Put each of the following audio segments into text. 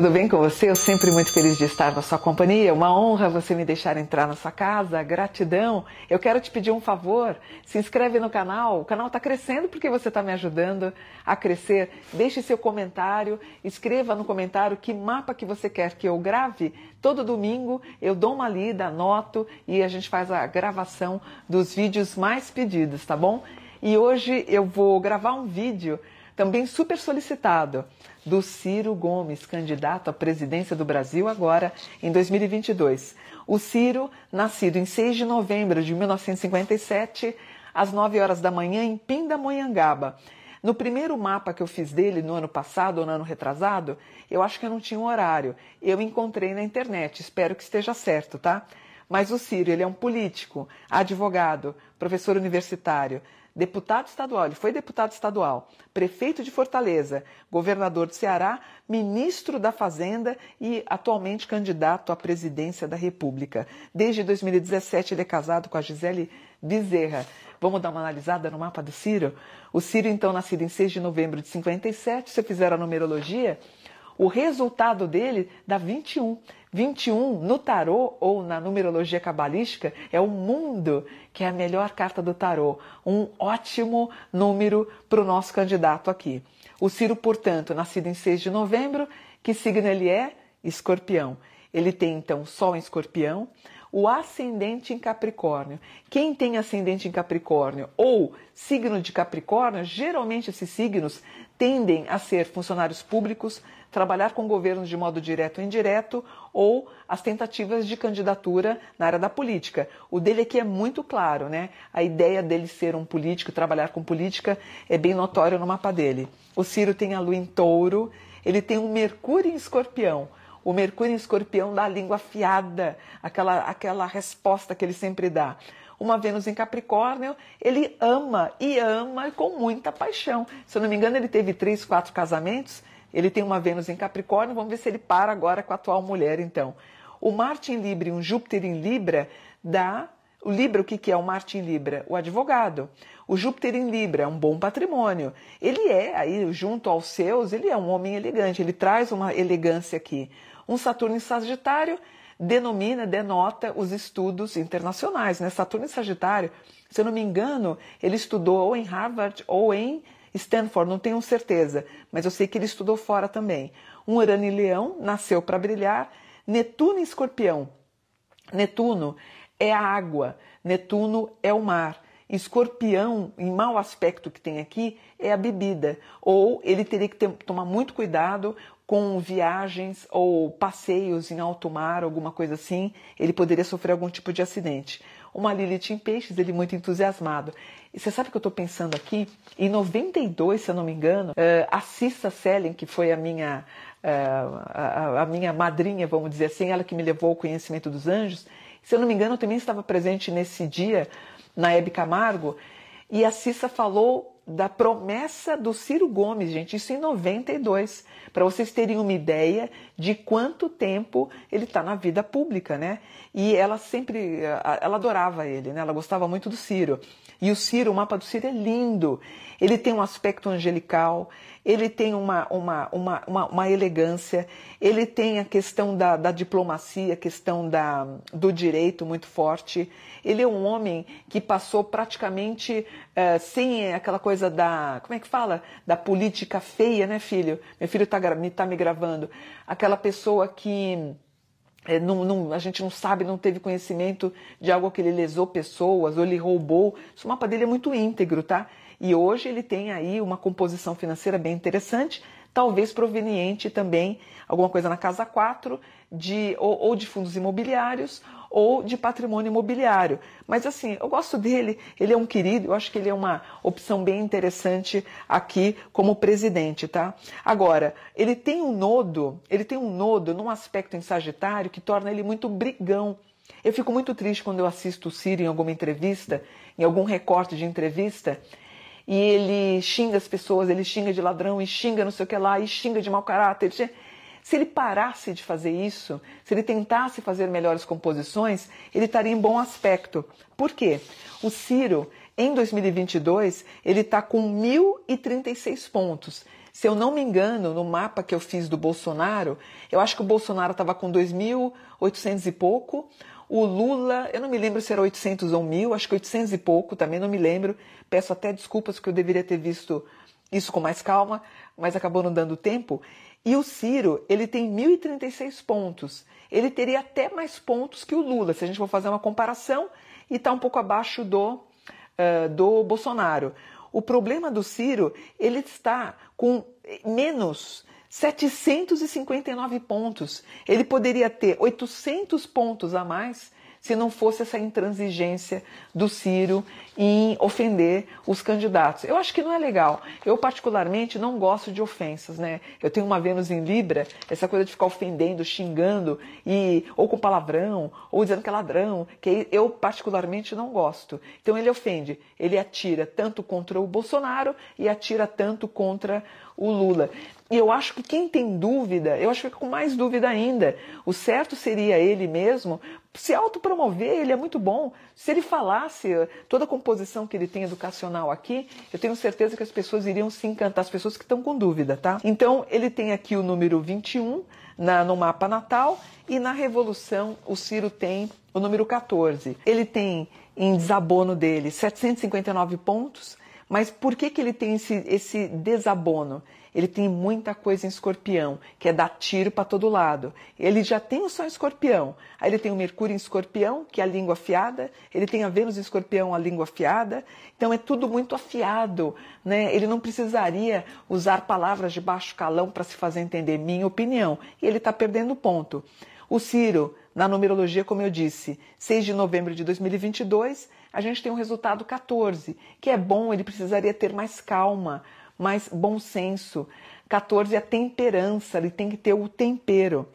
tudo bem com você? Eu sempre muito feliz de estar na sua companhia. Uma honra você me deixar entrar na sua casa. Gratidão. Eu quero te pedir um favor. Se inscreve no canal. O canal está crescendo porque você está me ajudando a crescer. Deixe seu comentário. Escreva no comentário que mapa que você quer que eu grave. Todo domingo eu dou uma lida, anoto e a gente faz a gravação dos vídeos mais pedidos, tá bom? E hoje eu vou gravar um vídeo também super solicitado, do Ciro Gomes, candidato à presidência do Brasil agora em 2022. O Ciro, nascido em 6 de novembro de 1957, às 9 horas da manhã, em Pindamonhangaba. No primeiro mapa que eu fiz dele no ano passado ou no ano retrasado, eu acho que eu não tinha um horário. Eu encontrei na internet, espero que esteja certo, tá? Mas o Ciro, ele é um político, advogado, professor universitário, deputado estadual, ele foi deputado estadual, prefeito de Fortaleza, governador de Ceará, ministro da Fazenda e atualmente candidato à presidência da República. Desde 2017 ele é casado com a Gisele Bezerra. Vamos dar uma analisada no mapa do Ciro? O Ciro, então, nascido em 6 de novembro de 57, se eu fizer a numerologia, o resultado dele dá 21. 21 no tarô ou na numerologia cabalística é o mundo, que é a melhor carta do tarô. Um ótimo número para o nosso candidato aqui. O Ciro, portanto, nascido em 6 de novembro, que signo ele é? Escorpião. Ele tem então Sol em Escorpião, o ascendente em Capricórnio. Quem tem ascendente em Capricórnio ou signo de Capricórnio, geralmente esses signos tendem a ser funcionários públicos, trabalhar com governos de modo direto ou indireto ou as tentativas de candidatura na área da política. O dele aqui é muito claro, né? A ideia dele ser um político, trabalhar com política, é bem notório no mapa dele. O Ciro tem a lua em touro, ele tem um Mercúrio em escorpião. O Mercúrio em escorpião dá a língua afiada, aquela, aquela resposta que ele sempre dá. Uma Vênus em Capricórnio, ele ama e ama com muita paixão. Se eu não me engano, ele teve três, quatro casamentos. Ele tem uma Vênus em Capricórnio, vamos ver se ele para agora com a atual mulher, então. O Marte em Libra e um Júpiter em Libra dá. O Libra, o que, que é o Marte em Libra? O advogado. O Júpiter em Libra é um bom patrimônio. Ele é, aí, junto aos seus, ele é um homem elegante, ele traz uma elegância aqui. Um Saturno em Sagitário denomina, denota os estudos internacionais. Né? Saturno em Sagitário, se eu não me engano, ele estudou ou em Harvard ou em Stanford, não tenho certeza, mas eu sei que ele estudou fora também. Um Urano em Leão, nasceu para brilhar. Netuno em Escorpião. Netuno é a água, Netuno é o mar. Escorpião, em mau aspecto que tem aqui, é a bebida. Ou ele teria que ter, tomar muito cuidado com viagens ou passeios em alto mar, alguma coisa assim. Ele poderia sofrer algum tipo de acidente. Uma Lilith em peixes, ele muito entusiasmado. E você sabe o que eu estou pensando aqui? Em 92, se eu não me engano, uh, a Cissa Sellen, que foi a minha, uh, a, a minha madrinha, vamos dizer assim, ela que me levou ao conhecimento dos anjos, se eu não me engano, eu também estava presente nesse dia na Hebe Camargo, e a Cissa falou da promessa do Ciro Gomes, gente, isso em 92, para vocês terem uma ideia de quanto tempo ele está na vida pública, né? E ela sempre, ela adorava ele, né? Ela gostava muito do Ciro. E o Ciro, o mapa do Ciro é lindo. Ele tem um aspecto angelical, ele tem uma, uma, uma, uma, uma elegância, ele tem a questão da, da diplomacia, a questão da, do direito muito forte. Ele é um homem que passou praticamente uh, sem aquela coisa da. Como é que fala? Da política feia, né, filho? Meu filho está tá me gravando. Aquela pessoa que. É, não, não, a gente não sabe, não teve conhecimento de algo que ele lesou pessoas ou ele roubou. O mapa dele é muito íntegro, tá? E hoje ele tem aí uma composição financeira bem interessante, talvez proveniente também alguma coisa na casa 4 de, ou, ou de fundos imobiliários ou de patrimônio imobiliário. Mas assim, eu gosto dele, ele é um querido, eu acho que ele é uma opção bem interessante aqui como presidente, tá? Agora, ele tem um nodo, ele tem um nodo num aspecto em Sagitário que torna ele muito brigão. Eu fico muito triste quando eu assisto o Ciro em alguma entrevista, em algum recorte de entrevista, e ele xinga as pessoas, ele xinga de ladrão, e xinga não sei o que lá, e xinga de mau caráter. Se ele parasse de fazer isso, se ele tentasse fazer melhores composições, ele estaria em bom aspecto. Por quê? O Ciro, em 2022, ele está com 1.036 pontos. Se eu não me engano, no mapa que eu fiz do Bolsonaro, eu acho que o Bolsonaro estava com 2.800 e pouco, o Lula, eu não me lembro se era 800 ou 1.000, acho que 800 e pouco, também não me lembro. Peço até desculpas porque eu deveria ter visto isso com mais calma, mas acabou não dando tempo. E o Ciro, ele tem 1.036 pontos. Ele teria até mais pontos que o Lula, se a gente for fazer uma comparação, e está um pouco abaixo do, uh, do Bolsonaro. O problema do Ciro, ele está com menos 759 pontos. Ele poderia ter 800 pontos a mais se não fosse essa intransigência do Ciro em ofender os candidatos. Eu acho que não é legal. Eu, particularmente, não gosto de ofensas, né? Eu tenho uma Vênus em Libra, essa coisa de ficar ofendendo, xingando, e ou com palavrão, ou dizendo que é ladrão, que eu, particularmente, não gosto. Então, ele ofende, ele atira tanto contra o Bolsonaro e atira tanto contra o Lula. E eu acho que quem tem dúvida, eu acho que com mais dúvida ainda, o certo seria ele mesmo se autopromover, ele é muito bom. Se ele falasse toda a composição que ele tem educacional aqui, eu tenho certeza que as pessoas iriam se encantar, as pessoas que estão com dúvida, tá? Então, ele tem aqui o número 21 na, no mapa natal e na Revolução o Ciro tem o número 14. Ele tem em desabono dele 759 pontos, mas por que, que ele tem esse, esse desabono? ele tem muita coisa em escorpião, que é dar tiro para todo lado. Ele já tem o Sol em escorpião, aí ele tem o Mercúrio em escorpião, que é a língua afiada, ele tem a Vênus em escorpião, a língua afiada, então é tudo muito afiado. Né? Ele não precisaria usar palavras de baixo calão para se fazer entender, minha opinião, e ele está perdendo ponto. O Ciro, na numerologia, como eu disse, 6 de novembro de 2022, a gente tem um resultado 14, que é bom, ele precisaria ter mais calma, mais bom senso. 14 é a temperança, ele tem que ter o tempero.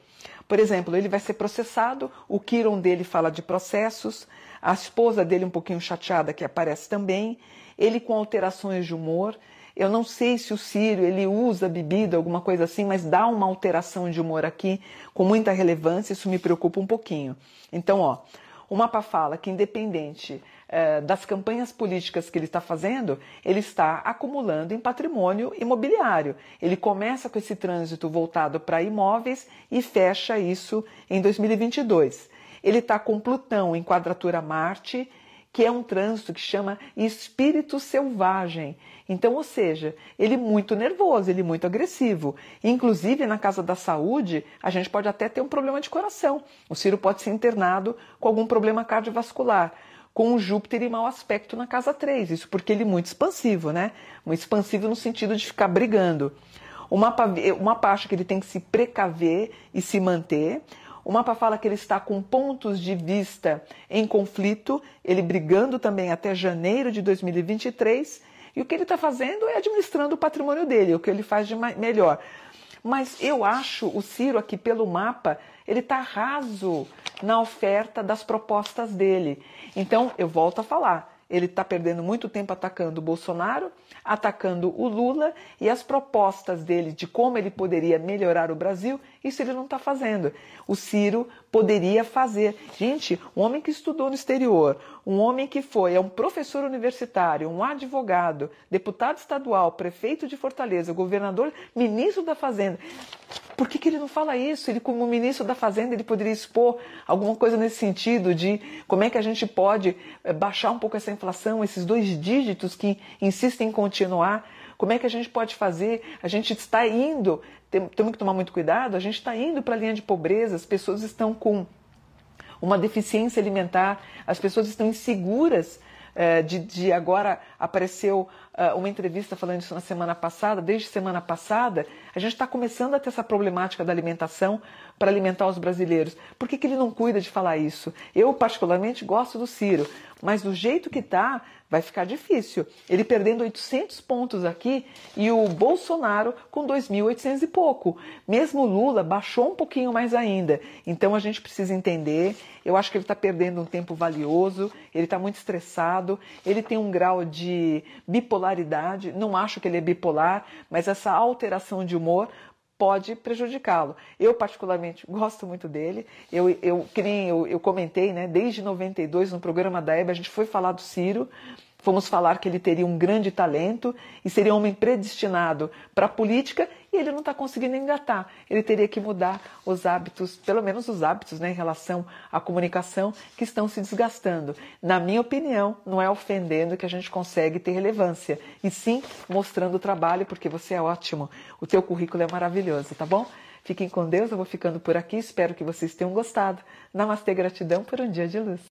Por exemplo, ele vai ser processado, o Kiron dele fala de processos, a esposa dele um pouquinho chateada que aparece também, ele com alterações de humor. Eu não sei se o Círio ele usa bebida, alguma coisa assim, mas dá uma alteração de humor aqui com muita relevância, isso me preocupa um pouquinho. Então, ó, o mapa fala que independente das campanhas políticas que ele está fazendo, ele está acumulando em patrimônio imobiliário. Ele começa com esse trânsito voltado para imóveis e fecha isso em 2022. Ele está com Plutão em quadratura Marte, que é um trânsito que chama espírito selvagem. Então, ou seja, ele muito nervoso, ele muito agressivo. Inclusive, na casa da saúde, a gente pode até ter um problema de coração. O Ciro pode ser internado com algum problema cardiovascular com o Júpiter em mau aspecto na casa 3. Isso porque ele é muito expansivo, né? Muito expansivo no sentido de ficar brigando. O mapa, o mapa acha que ele tem que se precaver e se manter. O mapa fala que ele está com pontos de vista em conflito, ele brigando também até janeiro de 2023. E o que ele está fazendo é administrando o patrimônio dele, o que ele faz de melhor. Mas eu acho o Ciro aqui pelo mapa, ele está raso na oferta das propostas dele. Então, eu volto a falar, ele está perdendo muito tempo atacando o Bolsonaro, atacando o Lula e as propostas dele de como ele poderia melhorar o Brasil, isso ele não está fazendo. O Ciro poderia fazer. Gente, um homem que estudou no exterior, um homem que foi, é um professor universitário, um advogado, deputado estadual, prefeito de Fortaleza, governador, ministro da Fazenda. Por que, que ele não fala isso? Ele, como ministro da Fazenda, ele poderia expor alguma coisa nesse sentido de como é que a gente pode eh, baixar um pouco essa inflação, esses dois dígitos que insistem em continuar. Como é que a gente pode fazer? A gente está indo, temos que tomar muito cuidado, a gente está indo para a linha de pobreza, as pessoas estão com uma deficiência alimentar, as pessoas estão inseguras eh, de, de, agora apareceu uma entrevista falando isso na semana passada, desde semana passada, a gente está começando a ter essa problemática da alimentação para alimentar os brasileiros. Por que, que ele não cuida de falar isso? Eu, particularmente, gosto do Ciro, mas do jeito que está, vai ficar difícil. Ele perdendo 800 pontos aqui e o Bolsonaro com 2.800 e pouco. Mesmo o Lula baixou um pouquinho mais ainda. Então a gente precisa entender. Eu acho que ele está perdendo um tempo valioso, ele está muito estressado, ele tem um grau de bipolaridade. Não acho que ele é bipolar, mas essa alteração de humor pode prejudicá-lo. Eu, particularmente, gosto muito dele. Eu, eu, eu, eu comentei, né, desde 92, no programa da Hebe, a gente foi falar do Ciro. Fomos falar que ele teria um grande talento e seria um homem predestinado para a política e ele não está conseguindo engatar. Ele teria que mudar os hábitos, pelo menos os hábitos né, em relação à comunicação que estão se desgastando. Na minha opinião, não é ofendendo que a gente consegue ter relevância, e sim mostrando o trabalho, porque você é ótimo. O teu currículo é maravilhoso, tá bom? Fiquem com Deus, eu vou ficando por aqui, espero que vocês tenham gostado. Namastê, gratidão por um dia de luz.